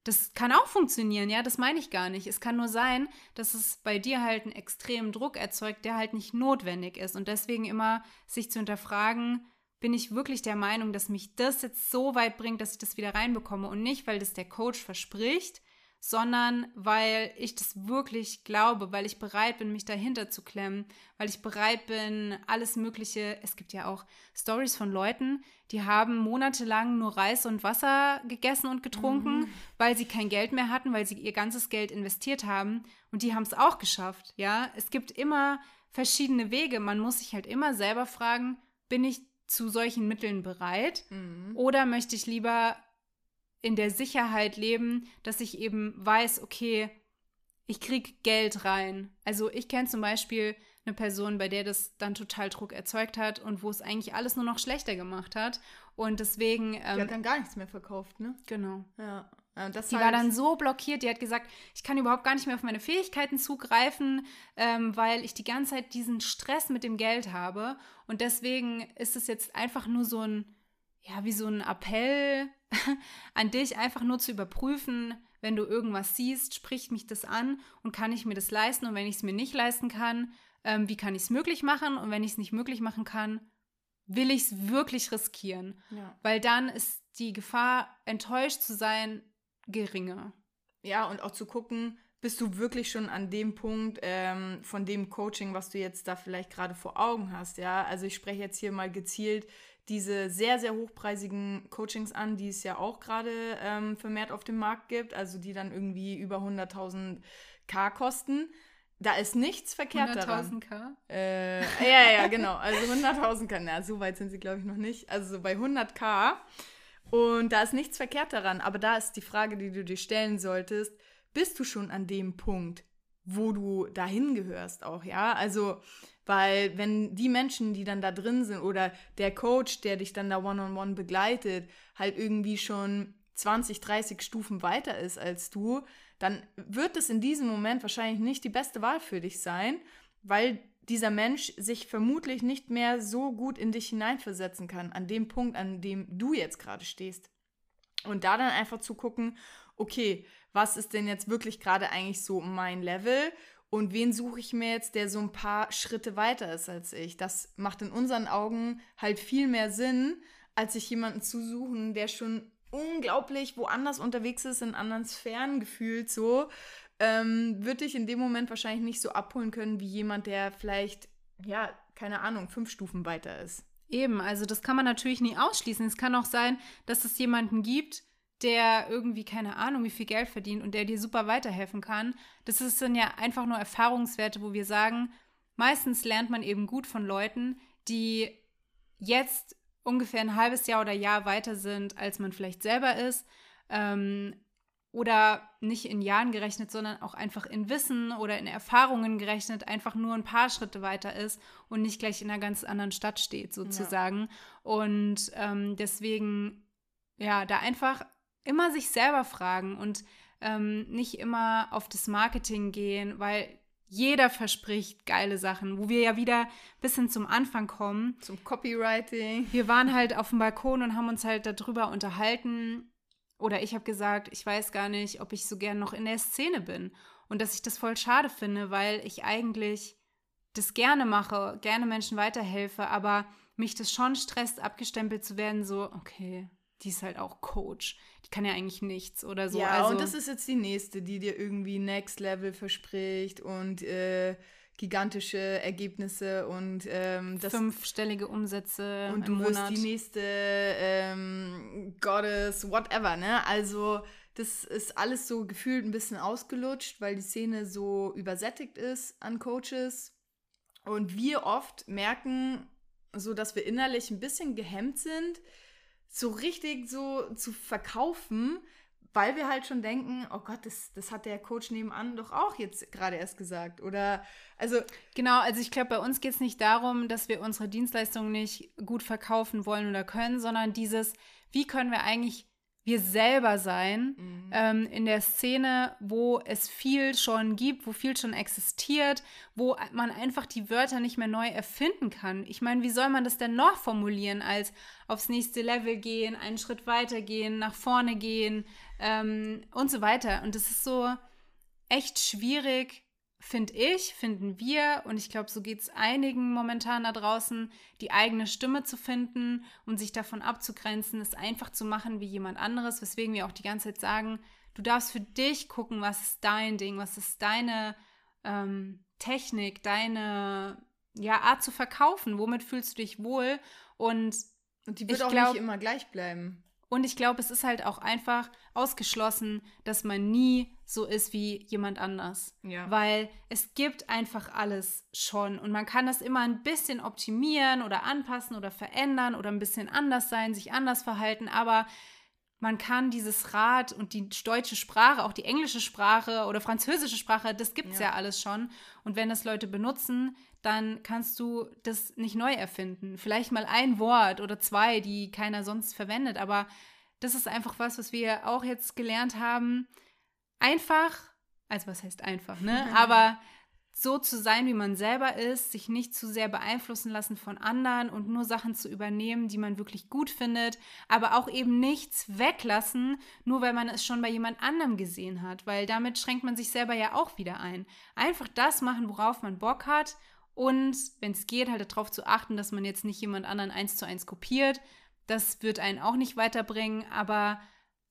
das kann auch funktionieren, ja, das meine ich gar nicht. Es kann nur sein, dass es bei dir halt einen extremen Druck erzeugt, der halt nicht notwendig ist. Und deswegen immer sich zu hinterfragen, bin ich wirklich der Meinung, dass mich das jetzt so weit bringt, dass ich das wieder reinbekomme und nicht, weil das der Coach verspricht, sondern weil ich das wirklich glaube, weil ich bereit bin, mich dahinter zu klemmen, weil ich bereit bin, alles Mögliche. Es gibt ja auch Stories von Leuten, die haben monatelang nur Reis und Wasser gegessen und getrunken, mhm. weil sie kein Geld mehr hatten, weil sie ihr ganzes Geld investiert haben und die haben es auch geschafft. Ja, es gibt immer verschiedene Wege. Man muss sich halt immer selber fragen, bin ich zu solchen Mitteln bereit mhm. oder möchte ich lieber in der Sicherheit leben, dass ich eben weiß, okay, ich kriege Geld rein. Also ich kenne zum Beispiel eine Person, bei der das dann total Druck erzeugt hat und wo es eigentlich alles nur noch schlechter gemacht hat. Und deswegen. Ähm,
die hat dann gar nichts mehr verkauft, ne?
Genau.
Ja.
die halt war dann so blockiert, die hat gesagt, ich kann überhaupt gar nicht mehr auf meine Fähigkeiten zugreifen, ähm, weil ich die ganze Zeit diesen Stress mit dem Geld habe. Und deswegen ist es jetzt einfach nur so ein, ja, wie so ein Appell an dich, einfach nur zu überprüfen, wenn du irgendwas siehst, spricht mich das an und kann ich mir das leisten? Und wenn ich es mir nicht leisten kann, ähm, wie kann ich es möglich machen? Und wenn ich es nicht möglich machen kann, will ich es wirklich riskieren? Ja. Weil dann ist die Gefahr, enttäuscht zu sein, geringer.
Ja, und auch zu gucken, bist du wirklich schon an dem Punkt ähm, von dem Coaching, was du jetzt da vielleicht gerade vor Augen hast, ja? Also ich spreche jetzt hier mal gezielt diese sehr, sehr hochpreisigen Coachings an, die es ja auch gerade ähm, vermehrt auf dem Markt gibt, also die dann irgendwie über 100.000 K kosten. Da ist nichts verkehrt 100 daran. 100.000 K? Äh, ja, ja, genau. Also 100.000 K. Na, so weit sind sie, glaube ich, noch nicht. Also so bei 100 K. Und da ist nichts verkehrt daran. Aber da ist die Frage, die du dir stellen solltest, bist du schon an dem Punkt, wo du dahin gehörst auch, ja? Also, weil wenn die Menschen, die dann da drin sind oder der Coach, der dich dann da one-on-one -on -one begleitet, halt irgendwie schon 20, 30 Stufen weiter ist als du, dann wird es in diesem Moment wahrscheinlich nicht die beste Wahl für dich sein, weil dieser Mensch sich vermutlich nicht mehr so gut in dich hineinversetzen kann, an dem Punkt, an dem du jetzt gerade stehst. Und da dann einfach zu gucken, okay, was ist denn jetzt wirklich gerade eigentlich so mein Level und wen suche ich mir jetzt, der so ein paar Schritte weiter ist als ich. Das macht in unseren Augen halt viel mehr Sinn, als sich jemanden zu suchen, der schon unglaublich woanders unterwegs ist, in anderen Sphären gefühlt so, ähm, würde ich in dem Moment wahrscheinlich nicht so abholen können wie jemand, der vielleicht, ja, keine Ahnung, fünf Stufen weiter ist.
Eben, also das kann man natürlich nie ausschließen. Es kann auch sein, dass es jemanden gibt, der irgendwie keine Ahnung, wie viel Geld verdient und der dir super weiterhelfen kann. Das ist dann ja einfach nur Erfahrungswerte, wo wir sagen, meistens lernt man eben gut von Leuten, die jetzt ungefähr ein halbes Jahr oder Jahr weiter sind, als man vielleicht selber ist. Ähm, oder nicht in Jahren gerechnet, sondern auch einfach in Wissen oder in Erfahrungen gerechnet, einfach nur ein paar Schritte weiter ist und nicht gleich in einer ganz anderen Stadt steht, sozusagen. Ja. Und ähm, deswegen, ja, da einfach immer sich selber fragen und ähm, nicht immer auf das Marketing gehen, weil jeder verspricht geile Sachen, wo wir ja wieder bis hin zum Anfang kommen.
Zum Copywriting.
Wir waren halt auf dem Balkon und haben uns halt darüber unterhalten. Oder ich habe gesagt, ich weiß gar nicht, ob ich so gern noch in der Szene bin. Und dass ich das voll schade finde, weil ich eigentlich das gerne mache, gerne Menschen weiterhelfe, aber mich das schon stresst, abgestempelt zu werden, so, okay, die ist halt auch Coach. Die kann ja eigentlich nichts oder so.
Ja, also, und das ist jetzt die nächste, die dir irgendwie Next Level verspricht und äh, gigantische Ergebnisse und ähm,
das, fünfstellige Umsätze
und du wirst die nächste ähm, Goddess, whatever, ne? Also das ist alles so gefühlt ein bisschen ausgelutscht, weil die Szene so übersättigt ist an Coaches und wir oft merken, so dass wir innerlich ein bisschen gehemmt sind so richtig so zu verkaufen, weil wir halt schon denken, oh Gott, das, das hat der Coach nebenan doch auch jetzt gerade erst gesagt. Oder also.
Genau, also ich glaube, bei uns geht es nicht darum, dass wir unsere Dienstleistungen nicht gut verkaufen wollen oder können, sondern dieses, wie können wir eigentlich wir selber sein mhm. ähm, in der Szene, wo es viel schon gibt, wo viel schon existiert, wo man einfach die Wörter nicht mehr neu erfinden kann. Ich meine, wie soll man das denn noch formulieren als aufs nächste Level gehen, einen Schritt weiter gehen, nach vorne gehen ähm, und so weiter. Und das ist so echt schwierig, finde ich, finden wir, und ich glaube, so geht es einigen momentan da draußen, die eigene Stimme zu finden und sich davon abzugrenzen, es einfach zu machen wie jemand anderes, weswegen wir auch die ganze Zeit sagen, du darfst für dich gucken, was ist dein Ding, was ist deine ähm, Technik, deine ja, Art zu verkaufen, womit fühlst du dich wohl? Und
und die wird auch glaub, nicht immer gleich bleiben.
Und ich glaube, es ist halt auch einfach ausgeschlossen, dass man nie so ist wie jemand anders. Ja. Weil es gibt einfach alles schon. Und man kann das immer ein bisschen optimieren oder anpassen oder verändern oder ein bisschen anders sein, sich anders verhalten. Aber man kann dieses Rad und die deutsche Sprache, auch die englische Sprache oder französische Sprache, das gibt es ja. ja alles schon. Und wenn das Leute benutzen, dann kannst du das nicht neu erfinden. Vielleicht mal ein Wort oder zwei, die keiner sonst verwendet, aber das ist einfach was, was wir auch jetzt gelernt haben. Einfach, also was heißt einfach, ne? Aber so zu sein, wie man selber ist, sich nicht zu sehr beeinflussen lassen von anderen und nur Sachen zu übernehmen, die man wirklich gut findet, aber auch eben nichts weglassen, nur weil man es schon bei jemand anderem gesehen hat, weil damit schränkt man sich selber ja auch wieder ein. Einfach das machen, worauf man Bock hat und wenn es geht, halt darauf zu achten, dass man jetzt nicht jemand anderen eins zu eins kopiert. Das wird einen auch nicht weiterbringen, aber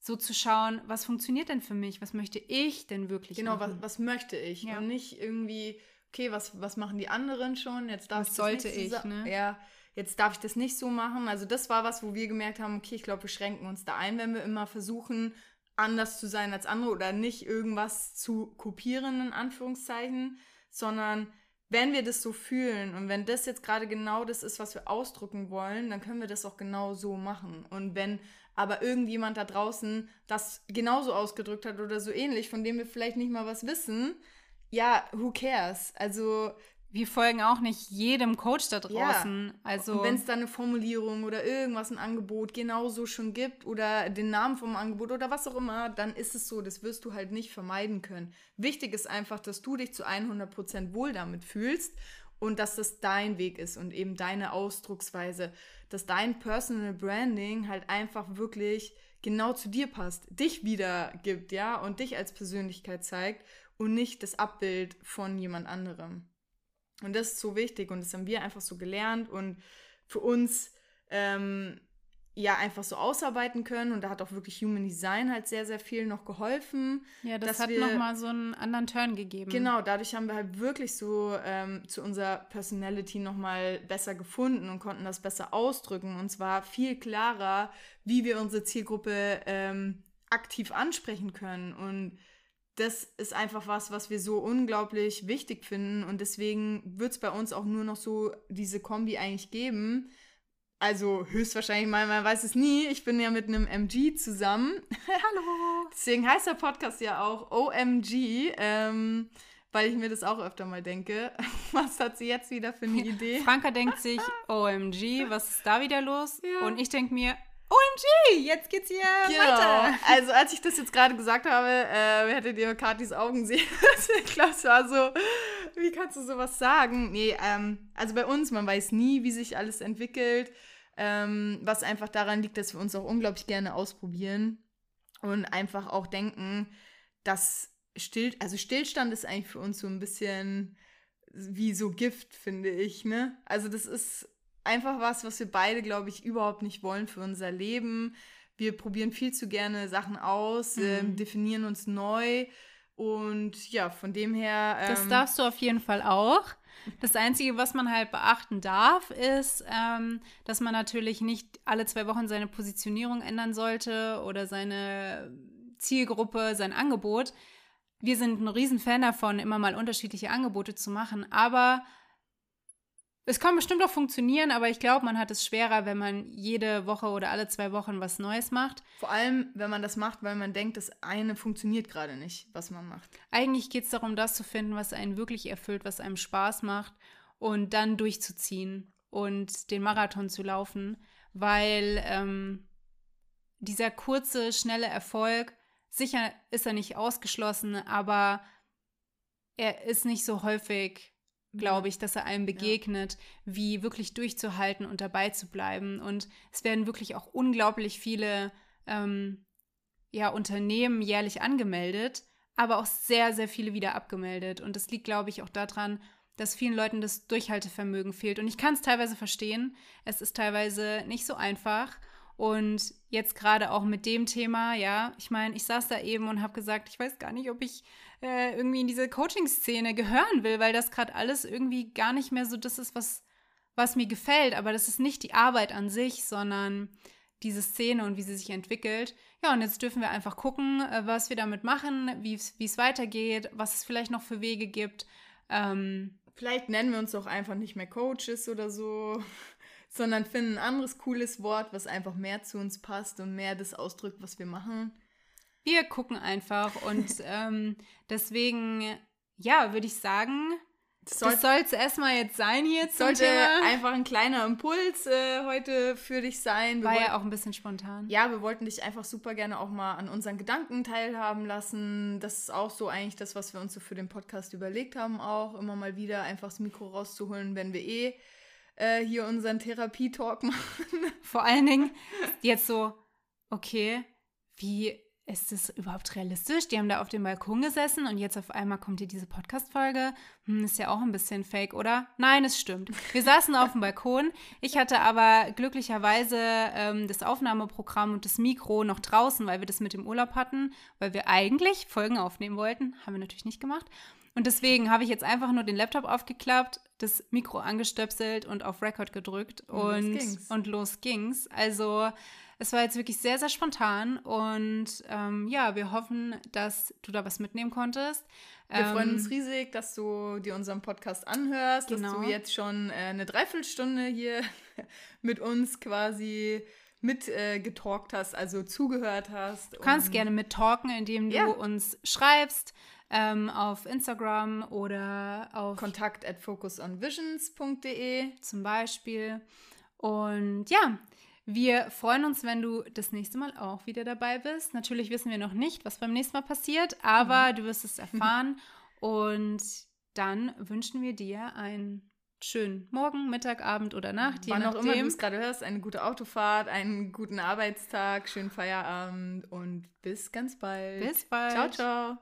so zu schauen, was funktioniert denn für mich? Was möchte ich denn wirklich
Genau,
machen?
was, was möchte ich?
Ja.
Und nicht irgendwie, okay, was, was machen die anderen schon? Jetzt darf
Was
ich das
sollte
so
ich,
sa-
ne?
Ja, jetzt darf ich das nicht so machen. Also das war was, wo wir gemerkt haben, okay, ich glaube, wir schränken uns da ein, wenn wir immer versuchen, anders zu sein als andere oder nicht irgendwas zu kopieren, in Anführungszeichen, sondern wenn wir das so fühlen und wenn das jetzt gerade genau das ist, was wir ausdrücken wollen, dann können wir das auch genau so machen. Und wenn aber irgendjemand da draußen das genauso ausgedrückt hat oder so ähnlich, von dem wir vielleicht nicht mal was wissen, ja, who cares? Also,
Wir folgen auch nicht jedem Coach da
Ja.
draußen. Also
und wenn es da eine Formulierung oder irgendwas, ein Angebot genauso schon gibt oder den Namen vom Angebot oder was auch immer, dann ist es so, das wirst du halt nicht vermeiden können. Wichtig ist einfach, dass du dich zu 100% wohl damit fühlst und dass das dein Weg ist und eben deine Ausdrucksweise, dass dein Personal Branding halt einfach wirklich genau zu dir passt, dich wiedergibt, ja, und dich als Persönlichkeit zeigt und nicht das Abbild von jemand anderem. Und das ist so wichtig und das haben wir einfach so gelernt und für uns ähm, ja einfach so ausarbeiten können. Und da hat auch wirklich Human Design halt sehr, sehr viel noch geholfen.
ja, das hat nochmal so einen anderen Turn gegeben.
Genau, dadurch haben wir halt wirklich so ähm, zu unserer Personality nochmal besser gefunden und konnten das besser ausdrücken. Und zwar viel klarer, wie wir unsere Zielgruppe ähm, aktiv ansprechen können. Und das ist einfach was, was wir so unglaublich wichtig finden. Und deswegen wird es bei uns auch nur noch so diese Kombi eigentlich geben. Also höchstwahrscheinlich mal, man weiß es nie. Ich bin ja mit einem MG zusammen.
Hallo.
Deswegen heißt der Podcast ja auch OMG, ähm, weil ich mir das auch öfter mal denke. Was hat sie jetzt wieder für eine Idee?
Franka denkt sich, OMG, was ist da wieder los?
Ja.
Und ich denke mir, OMG, jetzt geht's hier weiter.
Also als ich das jetzt gerade gesagt habe, äh, hättet ihr Katis Augen sehen. müssen. ich glaube, es war so, wie kannst du sowas sagen? Nee, ähm, also bei uns, man weiß nie, wie sich alles entwickelt. Ähm, was einfach daran liegt, dass wir uns auch unglaublich gerne ausprobieren und einfach auch denken, dass still, also Stillstand ist eigentlich für uns so ein bisschen wie so Gift, finde ich, ne? Also das ist einfach was, was wir beide, glaube ich, überhaupt nicht wollen für unser Leben. Wir probieren viel zu gerne Sachen aus,
Mhm.
ähm, definieren uns neu und ja, von dem her. Ähm,
Das darfst du auf jeden Fall auch. Das Einzige, was man halt beachten darf, ist, ähm, dass man natürlich nicht alle zwei Wochen seine Positionierung ändern sollte oder seine Zielgruppe, sein Angebot. Wir sind ein Riesenfan davon, immer mal unterschiedliche Angebote zu machen, aber es kann bestimmt auch funktionieren, aber ich glaube, man hat es schwerer, wenn man jede Woche oder alle zwei Wochen was Neues macht.
Vor allem, wenn man das macht, weil man denkt, das eine funktioniert gerade nicht, was man macht.
Eigentlich geht es darum, das zu finden, was einen wirklich erfüllt, was einem Spaß macht und dann durchzuziehen und den Marathon zu laufen, weil ähm, dieser kurze, schnelle Erfolg, sicher ist er nicht ausgeschlossen, aber er ist nicht so häufig, glaube ich, dass er einem begegnet, wie wirklich durchzuhalten und dabei zu bleiben. Und es werden wirklich auch unglaublich viele ähm, ja, Unternehmen jährlich angemeldet, aber auch sehr, sehr viele wieder abgemeldet. Und das liegt, glaube ich, auch daran, dass vielen Leuten das Durchhaltevermögen fehlt. Und ich kann es teilweise verstehen. Es ist teilweise nicht so einfach. Und jetzt gerade auch mit dem Thema, ja, ich meine, ich saß da eben und habe gesagt, ich weiß gar nicht, ob ich äh, irgendwie in diese Coaching-Szene gehören will, weil das gerade alles irgendwie gar nicht mehr so das ist, was, was mir gefällt. Aber das ist nicht die Arbeit an sich, sondern diese Szene und wie sie sich entwickelt. Ja, und jetzt dürfen wir einfach gucken, äh, was wir damit machen, wie es weitergeht, was es vielleicht noch für Wege gibt. Ähm,
Vielleicht nennen wir uns doch einfach nicht mehr Coaches oder so, sondern finden ein anderes cooles Wort, was einfach mehr zu uns passt und mehr das ausdrückt, was wir machen.
Wir gucken einfach und ähm, deswegen, ja, würde ich sagen,
Das
das soll es erstmal jetzt sein hier zum
sollte
Thema.
einfach ein kleiner Impuls äh, heute für dich sein. Wir
War ja auch ein bisschen spontan.
Ja, wir wollten dich einfach super gerne auch mal an unseren Gedanken teilhaben lassen. Das ist auch so eigentlich das, was wir uns so für den Podcast überlegt haben, auch immer mal wieder einfach das Mikro rauszuholen, wenn wir eh äh, hier unseren Therapie-Talk machen.
Vor allen Dingen jetzt so, okay, wie ist es überhaupt realistisch? Die haben da auf dem Balkon gesessen und jetzt auf einmal kommt hier diese Podcast-Folge. Hm, ist ja auch ein bisschen fake, oder? Nein, es stimmt. Wir saßen auf dem Balkon. Ich hatte aber glücklicherweise ähm, das Aufnahmeprogramm und das Mikro noch draußen, weil wir das mit dem Urlaub hatten, weil wir eigentlich Folgen aufnehmen wollten. Haben wir natürlich nicht gemacht. Und deswegen habe ich jetzt einfach nur den Laptop aufgeklappt, das Mikro angestöpselt und auf Record gedrückt und, und, los, ging's. und los ging's. Also es war jetzt wirklich sehr, sehr spontan und ähm, ja, wir hoffen, dass du da was mitnehmen konntest.
Wir ähm, freuen uns riesig, dass du dir unseren Podcast anhörst, genau. dass du genau. jetzt schon äh, eine Dreiviertelstunde hier mit uns quasi mit äh, getalkt hast, also zugehört hast.
Du kannst gerne mittalken, indem du ja. uns schreibst ähm, auf Instagram oder auf
kontakt at focusonvisions.de
zum Beispiel. Und ja, wir freuen uns, wenn du das nächste Mal auch wieder dabei bist. Natürlich wissen wir noch nicht, was beim nächsten Mal passiert, aber mhm. du wirst es erfahren. Und dann wünschen wir dir einen schönen Morgen, Mittag, Abend oder Nacht.
Wann auch immer du es gerade hörst, eine gute Autofahrt, einen guten Arbeitstag, schönen Feierabend und bis ganz bald.
Bis bald.
Ciao, ciao.